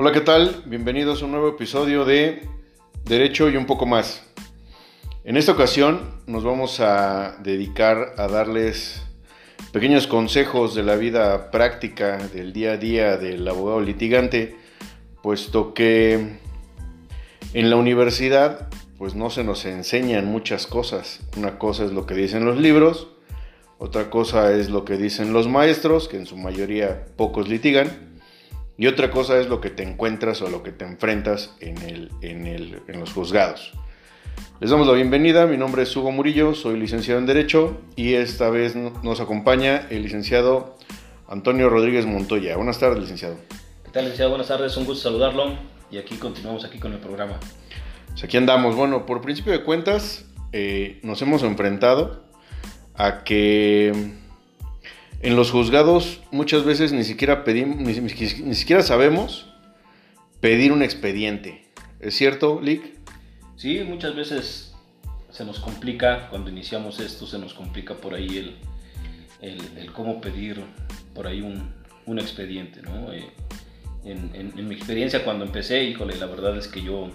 Hola, ¿qué tal? Bienvenidos a un nuevo episodio de Derecho y un poco más. En esta ocasión nos vamos a dedicar a darles pequeños consejos de la vida práctica del día a día del abogado litigante, puesto que en la universidad pues no se nos enseñan muchas cosas. Una cosa es lo que dicen los libros, otra cosa es lo que dicen los maestros, que en su mayoría pocos litigan, y otra cosa es lo que te encuentras o lo que te enfrentas en, el, en, el, en los juzgados. Les damos la bienvenida, mi nombre es Hugo Murillo, soy licenciado en Derecho y esta vez nos acompaña el licenciado Antonio Rodríguez Montoya. Buenas tardes, licenciado. ¿Qué tal, licenciado? Buenas tardes, un gusto saludarlo y aquí continuamos aquí con el programa. Pues aquí andamos. Bueno, por principio de cuentas, eh, nos hemos enfrentado a que en los juzgados muchas veces ni siquiera pedimos, ni, siquiera sabemos pedir un expediente. ¿Es cierto, Lick? Sí, muchas veces se nos complica, cuando iniciamos esto, se nos complica por ahí el, el, cómo pedir por ahí un, un expediente, ¿no? Eh, en, mi experiencia cuando empecé, híjole, la verdad es que yo,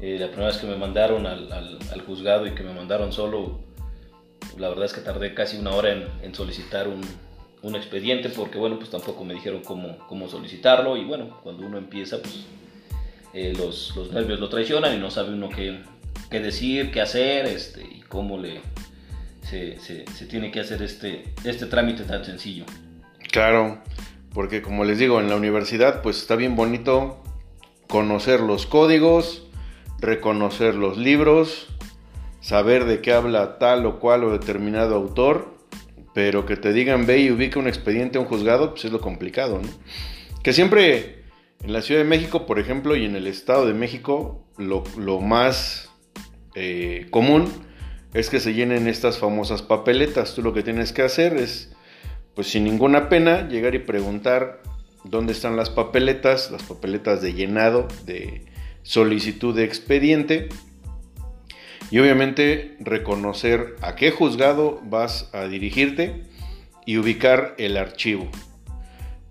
eh, la primera vez que me mandaron al, al, juzgado y que me mandaron solo, la verdad es que tardé casi una hora en, solicitar un, expediente porque, bueno, pues tampoco me dijeron cómo, cómo solicitarlo y, bueno, cuando uno empieza, pues eh, los, nervios lo traicionan y no sabe uno qué, qué decir, qué hacer este, y cómo le, se, se, tiene que hacer este, este trámite tan sencillo. Claro, porque como les digo, en la universidad pues está bien bonito conocer los códigos, reconocer los libros, saber de qué habla tal o cual o determinado autor, pero que te digan ve y ubica un expediente a un juzgado, pues es lo complicado, ¿no? Que siempre en la Ciudad de México, por ejemplo, y en el Estado de México, lo, más eh, común es que se llenen estas famosas papeletas. Tú lo que tienes que hacer es, pues sin ninguna pena, llegar y preguntar dónde están las papeletas, las papeletas de llenado, de solicitud de expediente. Y obviamente reconocer a qué juzgado vas a dirigirte y ubicar el archivo.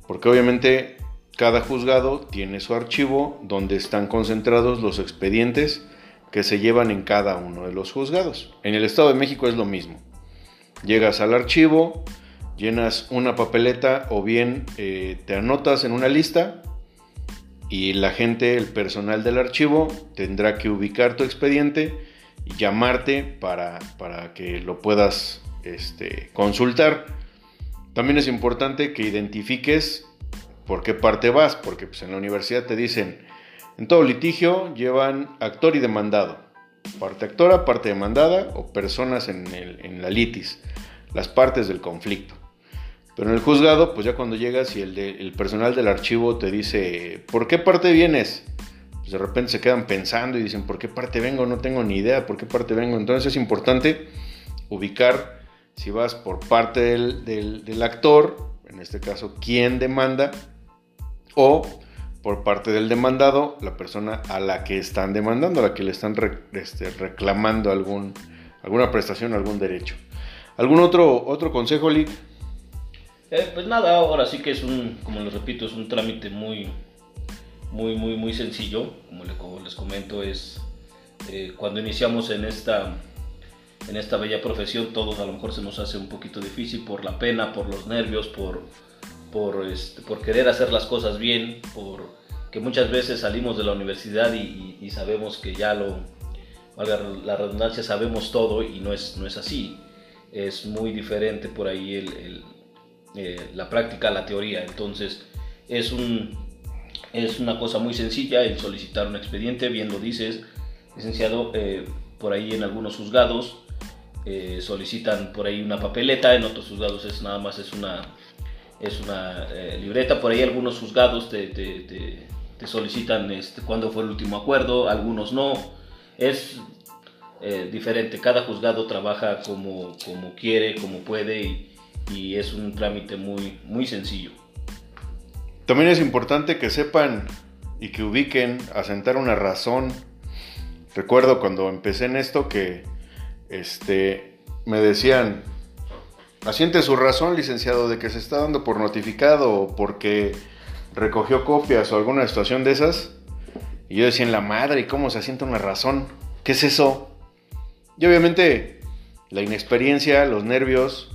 Porque obviamente cada juzgado tiene su archivo donde están concentrados los expedientes que se llevan en cada uno de los juzgados. En el Estado de México es lo mismo. Llegas al archivo, llenas una papeleta o bien eh, te anotas en una lista y la gente, el personal del archivo, tendrá que ubicar tu expediente llamarte para, para que lo puedas este, consultar. También es importante que identifiques ¿Por qué parte vas? Porque pues, en la universidad te dicen, en todo litigio llevan actor y demandado. Parte actora, parte demandada o personas en, el, en la litis, las partes del conflicto. Pero en el juzgado, pues ya cuando llegas y el, de, el personal del archivo te dice, ¿por qué parte vienes? Pues de repente se quedan pensando y dicen, ¿por qué parte vengo? No tengo ni idea, ¿por qué parte vengo? Entonces es importante ubicar si vas por parte del, del, actor, en este caso, quién demanda, o por parte del demandado, la persona a la que están demandando, a la que le están este, reclamando algún, alguna prestación, algún derecho. ¿Algún otro, otro consejo, Lick? Eh, pues nada, ahora sí que es un, como les repito, es un trámite muy, muy, muy, muy sencillo. Como, le, como les comento, es eh, cuando iniciamos en esta, en esta bella profesión, todos a lo mejor se nos hace un poquito difícil por la pena, por los nervios, por por, este, por querer hacer las cosas bien, por que muchas veces salimos de la universidad y, sabemos que ya lo, valga la redundancia, sabemos todo y no es, no es así. Es muy diferente por ahí el, eh, la práctica, la teoría. Entonces es, un, es una cosa muy sencilla el solicitar un expediente, bien lo dices, licenciado, eh, por ahí en algunos juzgados eh, solicitan por ahí una papeleta, en otros juzgados es nada más es una es una eh, libreta. Por ahí algunos juzgados te, te, te, te solicitan este, cuándo fue el último acuerdo, algunos no. Es diferente, cada juzgado trabaja como, como quiere, como puede y, y, es un trámite muy, muy sencillo. También es importante que sepan y que ubiquen, asentar una razón. Recuerdo cuando empecé en esto que este, me decían, Asiente su razón, licenciado, de que se está dando por notificado o porque recogió copias o alguna situación de esas. Y yo decía, en la madre, ¿y cómo se asienta una razón? ¿Qué es eso? Y obviamente la inexperiencia, los nervios,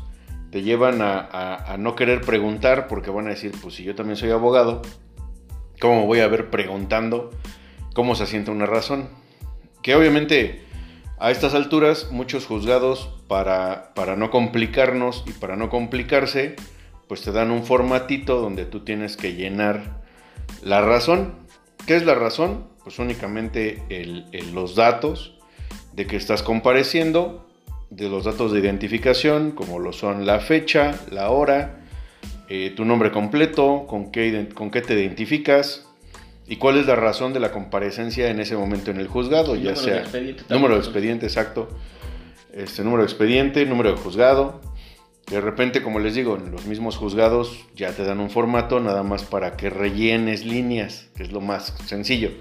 te llevan a, no querer preguntar porque van a decir, pues si yo también soy abogado, ¿cómo voy a ver preguntando cómo se asienta una razón? Que obviamente a estas alturas muchos juzgados para, para no complicarnos y para no complicarse, pues te dan un formatito donde tú tienes que llenar la razón. ¿Qué es la razón? Pues únicamente los datos de que estás compareciendo de los datos de identificación, como lo son la fecha, la hora, eh, tu nombre completo, con qué, con qué te identificas y cuál es la razón de la comparecencia en ese momento en el juzgado, ya sea número de expediente, exacto, este número de expediente, número de juzgado. De repente, como les digo, en los mismos juzgados ya te dan un formato nada más para que rellenes líneas, que es lo más sencillo.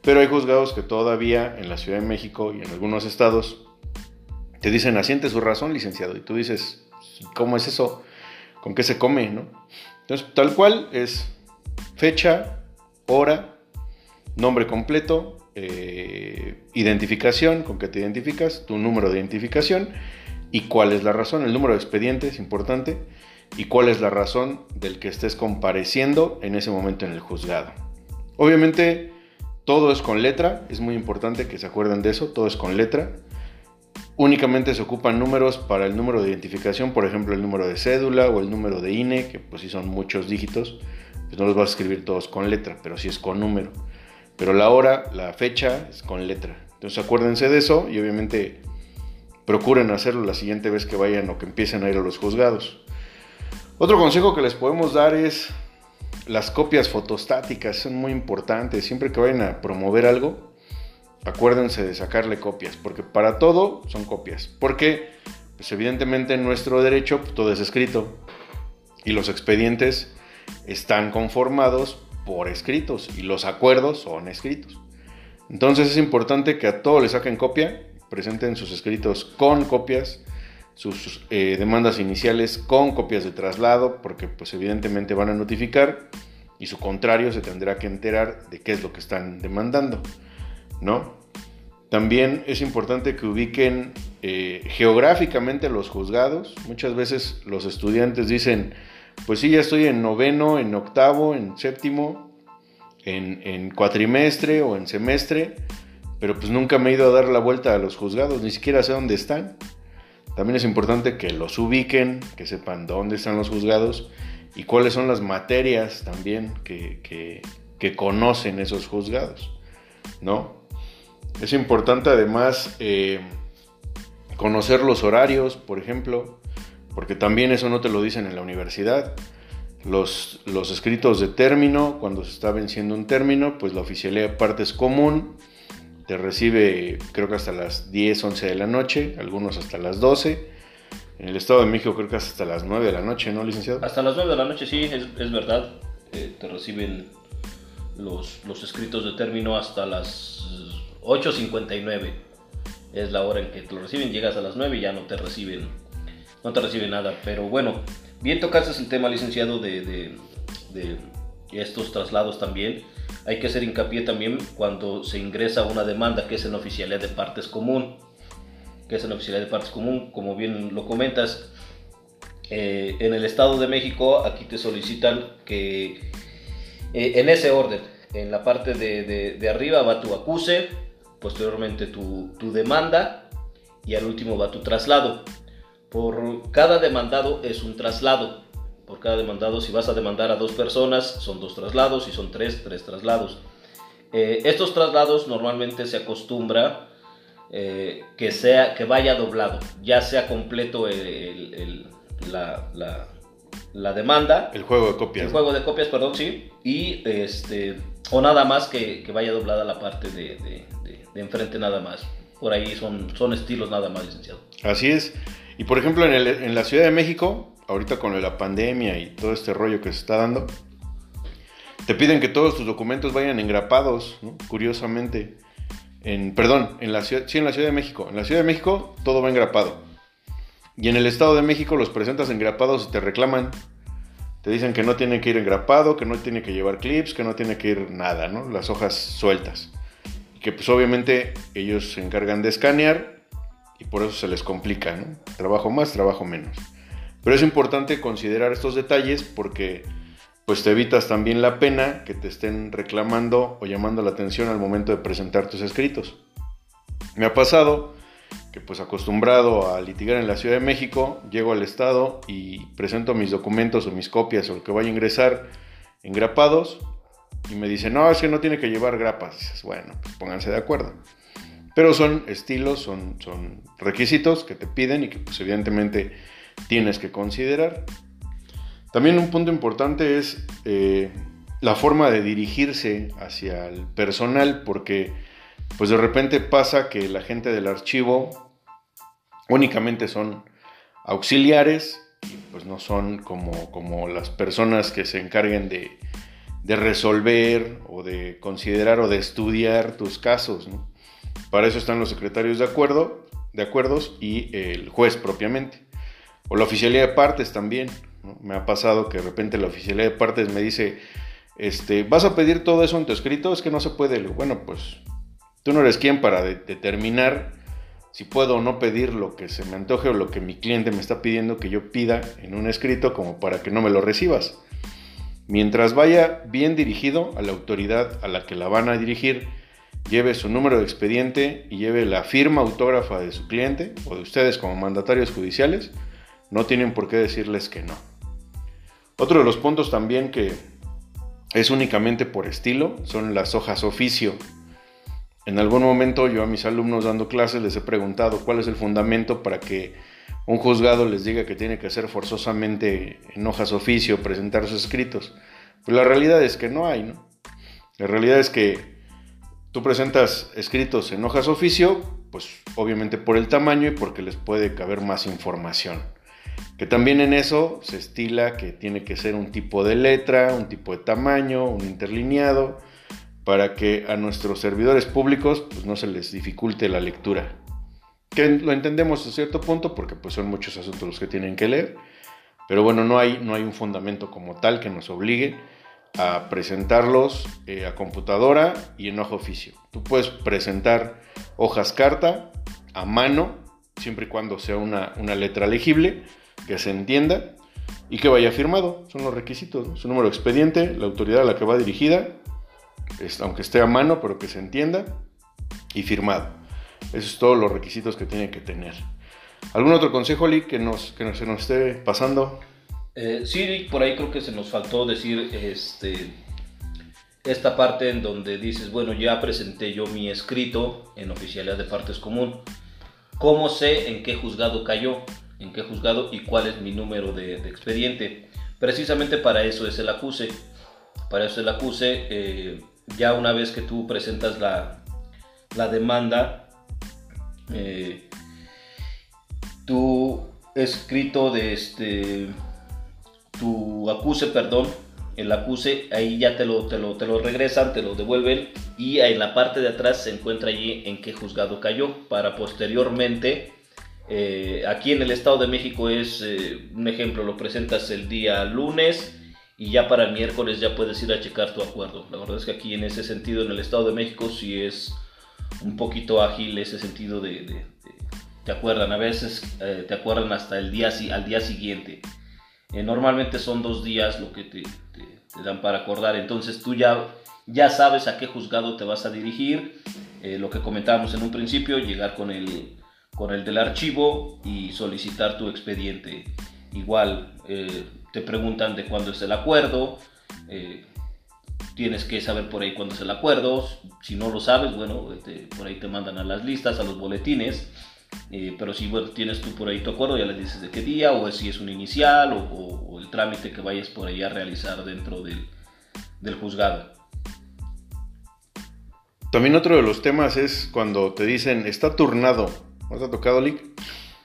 Pero hay juzgados que todavía en la Ciudad de México y en algunos estados te dicen, asiente su razón, licenciado. Y tú dices, ¿cómo es eso? ¿Con qué se come? ¿no? Entonces, tal cual es fecha, hora, nombre completo, eh, identificación, con qué te identificas, tu número de identificación y cuál es la razón. El número de expediente es importante y cuál es la razón del que estés compareciendo en ese momento en el juzgado. Obviamente, todo es con letra, es muy importante que se acuerden de eso, todo es con letra. Únicamente se ocupan números para el número de identificación, por ejemplo el número de cédula o el número de INE, que pues si son muchos dígitos, pues no los vas a escribir todos con letra, pero sí es con número. Pero la hora, la fecha es con letra. Entonces acuérdense de eso y obviamente procuren hacerlo la siguiente vez que vayan o que empiecen a ir a los juzgados. Otro consejo que les podemos dar es las copias fotostáticas, son muy importantes. Siempre que vayan a promover algo, acuérdense de sacarle copias, porque para todo son copias. Porque, pues evidentemente en nuestro derecho pues, todo es escrito y los expedientes están conformados por escritos y los acuerdos son escritos. Entonces es importante que a todo le saquen copia, presenten sus escritos con copias, sus eh, demandas iniciales con copias de traslado, porque pues evidentemente van a notificar y su contrario se tendrá que enterar de qué es lo que están demandando. ¿No? También es importante que ubiquen eh, geográficamente los juzgados. Muchas veces los estudiantes dicen, pues sí, ya estoy en noveno, en octavo, en séptimo, en, cuatrimestre o en semestre, pero pues nunca me he ido a dar la vuelta a los juzgados, ni siquiera sé dónde están. También es importante que los ubiquen, que sepan dónde están los juzgados y cuáles son las materias también que, que, que conocen esos juzgados, ¿no? Es importante además eh, conocer los horarios, por ejemplo, porque también eso no te lo dicen en la universidad. Los, los escritos de término, cuando se está venciendo un término, pues la oficialidad de parte es común, te recibe creo que hasta las 10, 11 de la noche, algunos hasta las 12. En el Estado de México creo que hasta las 9 de la noche, ¿no, licenciado? Hasta las 9 de la noche, sí, es, es verdad. Eh, te reciben los, los escritos de término hasta las 8.59 es la hora en que te lo reciben, llegas a las 9 y ya no te reciben, no te reciben nada. Pero bueno, bien tocaste el tema, licenciado, de, de, estos traslados también. Hay que hacer hincapié también cuando se ingresa una demanda que es en oficialidad de partes común, que es en oficialidad de partes común, como bien lo comentas. Eh, en el Estado de México, aquí te solicitan que eh, en ese orden, en la parte de, de arriba va tu acuse, posteriormente tu, demanda y al último va tu traslado. Por cada demandado es un traslado. Por cada demandado, si vas a demandar a dos personas, son dos traslados, si son tres, tres traslados. Eh, estos traslados normalmente se acostumbra eh, que, sea, que vaya doblado, ya sea completo la, la, demanda. El juego de copias. El juego de copias, perdón, sí. Y este, o nada más que, que vaya doblada la parte de, de enfrente nada más. Por ahí son, son estilos nada más, licenciado. Así es. Y por ejemplo, en, en la Ciudad de México, ahorita con la pandemia y todo este rollo que se está dando, te piden que todos tus documentos vayan engrapados, curiosamente. En, perdón, en la ciudad, sí, en la Ciudad de México. En la Ciudad de México todo va engrapado. Y en el Estado de México los presentas engrapados y te reclaman. te dicen que no tiene que ir engrapado, que no tiene que llevar clips, que no tiene que ir nada, ¿no? Las hojas sueltas. Que pues obviamente ellos se encargan de escanear y por eso se les complica, ¿no? Trabajo más, trabajo menos. Pero es importante considerar estos detalles porque pues te evitas también la pena que te estén reclamando o llamando la atención al momento de presentar tus escritos. Me ha pasado que pues acostumbrado a litigar en la Ciudad de México, llego al estado y presento mis documentos o mis copias o lo que vaya a ingresar engrapados y me dicen, no, es que no tiene que llevar grapas. dices, bueno, pues pónganse de acuerdo. Pero son estilos, son, son requisitos que te piden y que pues evidentemente tienes que considerar. También un punto importante es eh, la forma de dirigirse hacia el personal, porque pues de repente pasa que la gente del archivo únicamente son auxiliares y pues no son como, como las personas que se encarguen de, resolver o de considerar o de estudiar tus casos. Para eso están los secretarios de acuerdo, de acuerdos y el juez propiamente. O la oficialía de partes también. Me ha pasado que de repente la oficialía de partes me dice, este, ¿vas a pedir todo eso en tu escrito? Es que no se puede. Bueno, pues tú no eres quien para determinar si puedo o no pedir lo que se me antoje o lo que mi cliente me está pidiendo que yo pida en un escrito como para que no me lo recibas. Mientras vaya bien dirigido a la autoridad a la que la van a dirigir, lleve su número de expediente y lleve la firma autógrafa de su cliente o de ustedes como mandatarios judiciales, no tienen por qué decirles que no. Otro de los puntos también que es únicamente por estilo son las hojas oficio. En algún momento yo a mis alumnos dando clases les he preguntado cuál es el fundamento para que un juzgado les diga que tiene que hacer forzosamente en hojas oficio presentar sus escritos. Pues la realidad es que no hay, ¿no? La realidad es que tú presentas escritos en hojas oficio, pues obviamente por el tamaño y porque les puede caber más información. Que también en eso se estila que tiene que ser un tipo de letra, un tipo de tamaño, un interlineado, para que a nuestros servidores públicos pues, no se les dificulte la lectura. Que lo entendemos a cierto punto porque pues, son muchos asuntos los que tienen que leer, pero bueno, no hay, no hay un fundamento como tal que nos obligue a presentarlos eh, a computadora y en hoja oficio. Tú puedes presentar hojas carta a mano, siempre y cuando sea una, una letra legible, que se entienda y que vaya firmado. Son los requisitos. Su número de expediente, la autoridad a la que va dirigida, aunque esté a mano, pero que se entienda y firmado. Esos son todos los requisitos que tiene que tener. ¿Algún otro consejo, Lee, que, nos, que se nos esté pasando? Eh, sí, por ahí creo que se nos faltó decir este, esta parte en donde dices, bueno, ya presenté yo mi escrito en oficialidad de partes común. ¿Cómo sé en qué juzgado cayó? en qué juzgado y cuál es mi número de, expediente. Precisamente para eso es el acuse. Para eso el acuse, eh, ya una vez que tú presentas la, la demanda, eh, tu escrito de este, tu acuse, perdón, el acuse, ahí ya te lo, te lo, te lo regresan, te lo devuelven y en la parte de atrás se encuentra allí en qué juzgado cayó para posteriormente eh, aquí en el Estado de México es eh, un ejemplo, lo presentas el día lunes y ya para miércoles ya puedes ir a checar tu acuerdo. La verdad es que aquí en ese sentido en el Estado de México sí es un poquito ágil ese sentido de, te acuerdan, a veces eh, te acuerdan hasta el día, al día siguiente. normalmente son dos días lo que te, dan para acordar, entonces tú ya, ya sabes a qué juzgado te vas a dirigir. lo que comentábamos en un principio, llegar con el con el del archivo y solicitar tu expediente. Igual eh, te preguntan de cuándo es el acuerdo, eh, tienes que saber por ahí cuándo es el acuerdo, si no lo sabes, bueno, este, por ahí te mandan a las listas, a los boletines, eh, pero si bueno, tienes tú por ahí tu acuerdo, ya le dices de qué día, o si es un inicial, o, el trámite que vayas por ahí a realizar dentro del, del juzgado. También otro de los temas es cuando te dicen está turnado ¿No ha tocado, Lick?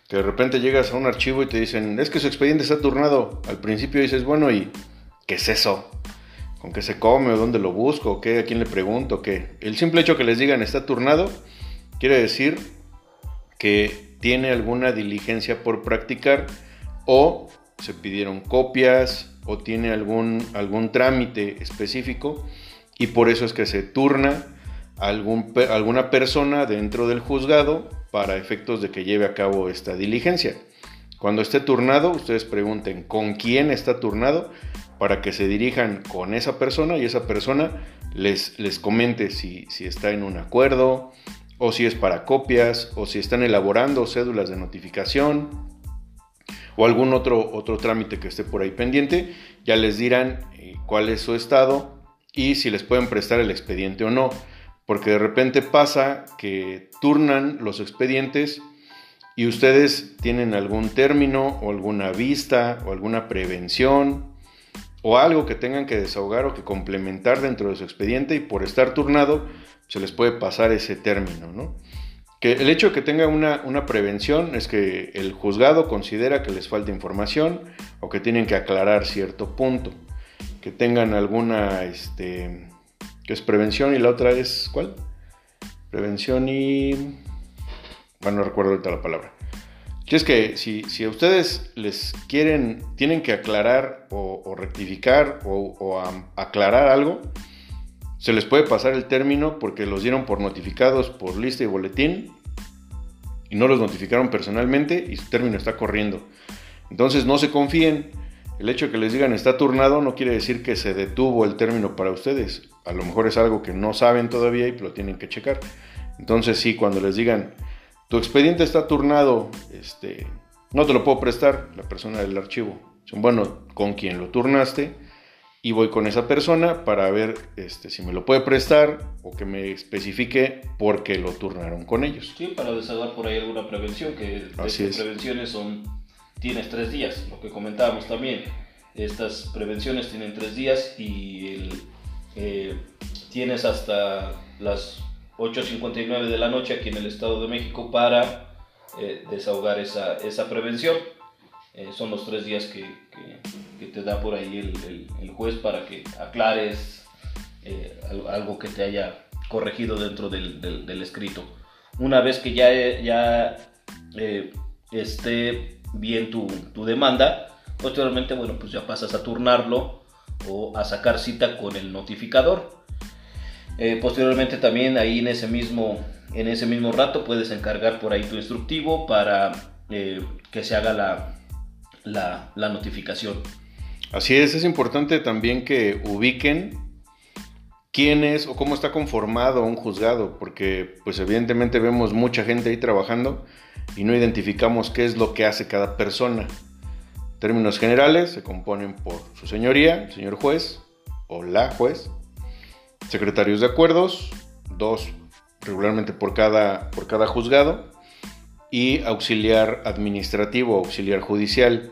Que de repente llegas a un archivo y te dicen, es que su expediente está turnado. Al principio dices, bueno, ¿y qué es eso? ¿Con qué se come? ¿O dónde lo busco? ¿O qué? ¿A quién le pregunto? ¿Qué? El simple hecho que les digan está turnado quiere decir que tiene alguna diligencia por practicar o se pidieron copias o tiene algún, algún trámite específico y por eso es que se turna algún, alguna persona dentro del juzgado para efectos de que lleve a cabo esta diligencia. Cuando esté turnado, ustedes pregunten con quién está turnado para que se dirijan con esa persona y esa persona les, les comente si, si está en un acuerdo o si es para copias o si están elaborando cédulas de notificación o algún otro, otro trámite que esté por ahí pendiente, ya les dirán eh, cuál es su estado y si les pueden prestar el expediente o no, porque de repente pasa que turnan los expedientes y ustedes tienen algún término o alguna vista o alguna prevención o algo que tengan que desahogar o que complementar dentro de su expediente y por estar turnado se les puede pasar ese término, ¿no? Que el hecho de que tenga una, una, prevención es que el juzgado considera que les falta información o que tienen que aclarar cierto punto. Que tengan alguna, este, que es prevención y la otra es, ¿cuál? Prevención y... Bueno, no recuerdo ahorita la palabra. Que es que si, si, a ustedes les quieren, tienen que aclarar o, rectificar o, o aclarar algo, se les puede pasar el término porque los dieron por notificados por lista y boletín y no los notificaron personalmente y su término está corriendo. Entonces no se confíen. El hecho de que les digan está turnado no quiere decir que se detuvo el término para ustedes. A lo mejor es algo que no saben todavía y lo tienen que checar. Entonces sí, cuando les digan tu expediente está turnado, este, no te lo puedo prestar, la persona del archivo. Bueno, con quién lo turnaste y voy con esa persona para ver este, si me lo puede prestar o que me especifique por qué lo turnaron con ellos. Sí, para desahogar por ahí alguna prevención, que Así estas prevenciones son, tienes tres días, lo que comentábamos también. Estas prevenciones tienen tres días y eh, tienes hasta las 8.59 de la noche aquí en el Estado de México para eh, desahogar esa, esa prevención. Eh, son los tres días que, te da por ahí el, juez para que aclares eh, algo que te haya corregido dentro del, escrito. Una vez que ya, ya esté bien tu, demanda, posteriormente, bueno, pues ya pasas a turnarlo o a sacar cita con el notificador. Posteriormente también ahí en ese mismo en ese mismo rato puedes encargar por ahí tu instructivo para que se haga la, la, notificación. Así es, es importante también que ubiquen quién es o cómo está conformado un juzgado, porque pues evidentemente vemos mucha gente ahí trabajando y no identificamos qué es lo que hace cada persona. En términos generales se componen por su señoría, señor juez o la juez, secretarios de acuerdos, dos regularmente por cada, por cada juzgado, y auxiliar administrativo, auxiliar judicial,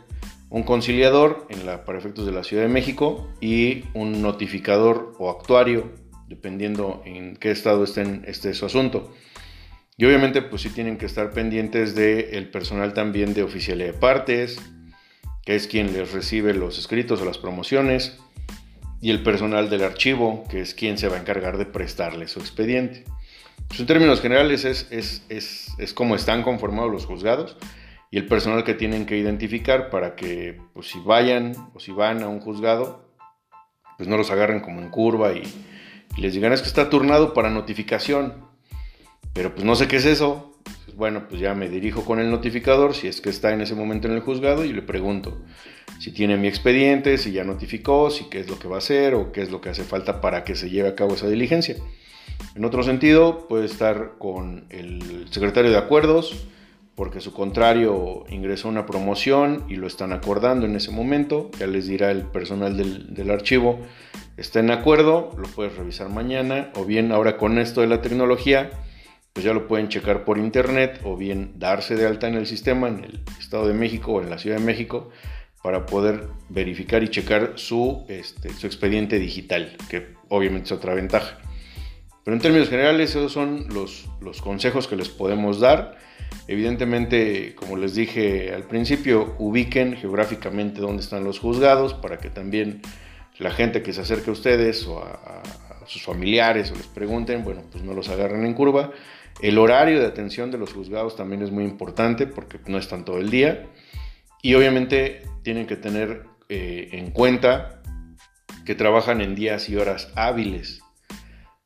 un conciliador en la, para efectos de la Ciudad de México y un notificador o actuario, dependiendo en qué estado esté, este su asunto. Y obviamente pues sí tienen que estar pendientes del personal también de oficialía de partes, que es quien les recibe los escritos o las promociones, y el personal del archivo, que es quien se va a encargar de prestarle su expediente. Pues, en términos generales es, es, es, es como están conformados los juzgados y el personal que tienen que identificar para que pues, si vayan o si van a un juzgado, pues no los agarren como en curva y, les digan es que está turnado para notificación. Pero pues no sé qué es eso. Bueno, pues ya me dirijo con el notificador si es que está en ese momento en el juzgado y le pregunto si tiene mi expediente, si ya notificó, si qué es lo que va a hacer o qué es lo que hace falta para que se lleve a cabo esa diligencia. En otro sentido, puede estar con el secretario de acuerdos, porque su contrario ingresó una promoción y lo están acordando en ese momento. Ya les dirá el personal del, archivo, está en acuerdo, lo puedes revisar mañana, o bien ahora con esto de la tecnología, pues ya lo pueden checar por internet, o bien darse de alta en el sistema, en el Estado de México o en la Ciudad de México, para poder verificar y checar su, este, su expediente digital, que obviamente es otra ventaja. Pero en términos generales, esos son los, los consejos que les podemos dar. Evidentemente, como les dije al principio, ubiquen geográficamente dónde están los juzgados para que también la gente que se acerque a ustedes o a, sus familiares o les pregunten, bueno, pues no los agarren en curva. El horario de atención de los juzgados también es muy importante porque no están todo el día. Y obviamente tienen que tener eh, en cuenta que trabajan en días y horas hábiles,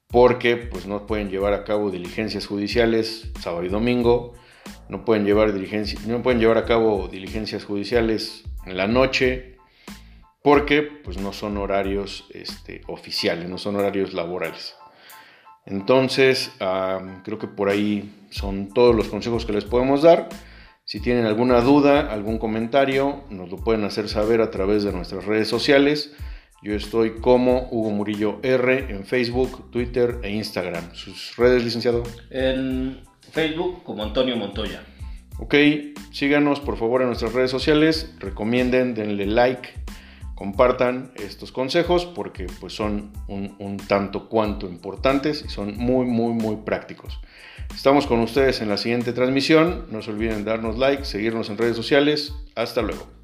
porque pues no pueden llevar a cabo diligencias judiciales sábado y domingo, no pueden llevar, no pueden llevar a cabo diligencias judiciales en la noche, porque pues no son horarios este, oficiales, no son horarios laborales. Entonces, creo que por ahí son todos los consejos que les podemos dar. Si tienen alguna duda, algún comentario, nos lo pueden hacer saber a través de nuestras redes sociales. Yo estoy como Hugo Murillo R en Facebook, Twitter e Instagram. ¿Sus redes, licenciado? En Facebook como Antonio Montoya. Ok, síganos por favor en nuestras redes sociales, recomienden, denle like, compartan estos consejos porque pues son un, un tanto cuanto importantes y son muy muy muy prácticos. Estamos con ustedes en la siguiente transmisión. No se olviden darnos like, seguirnos en redes sociales. Hasta luego.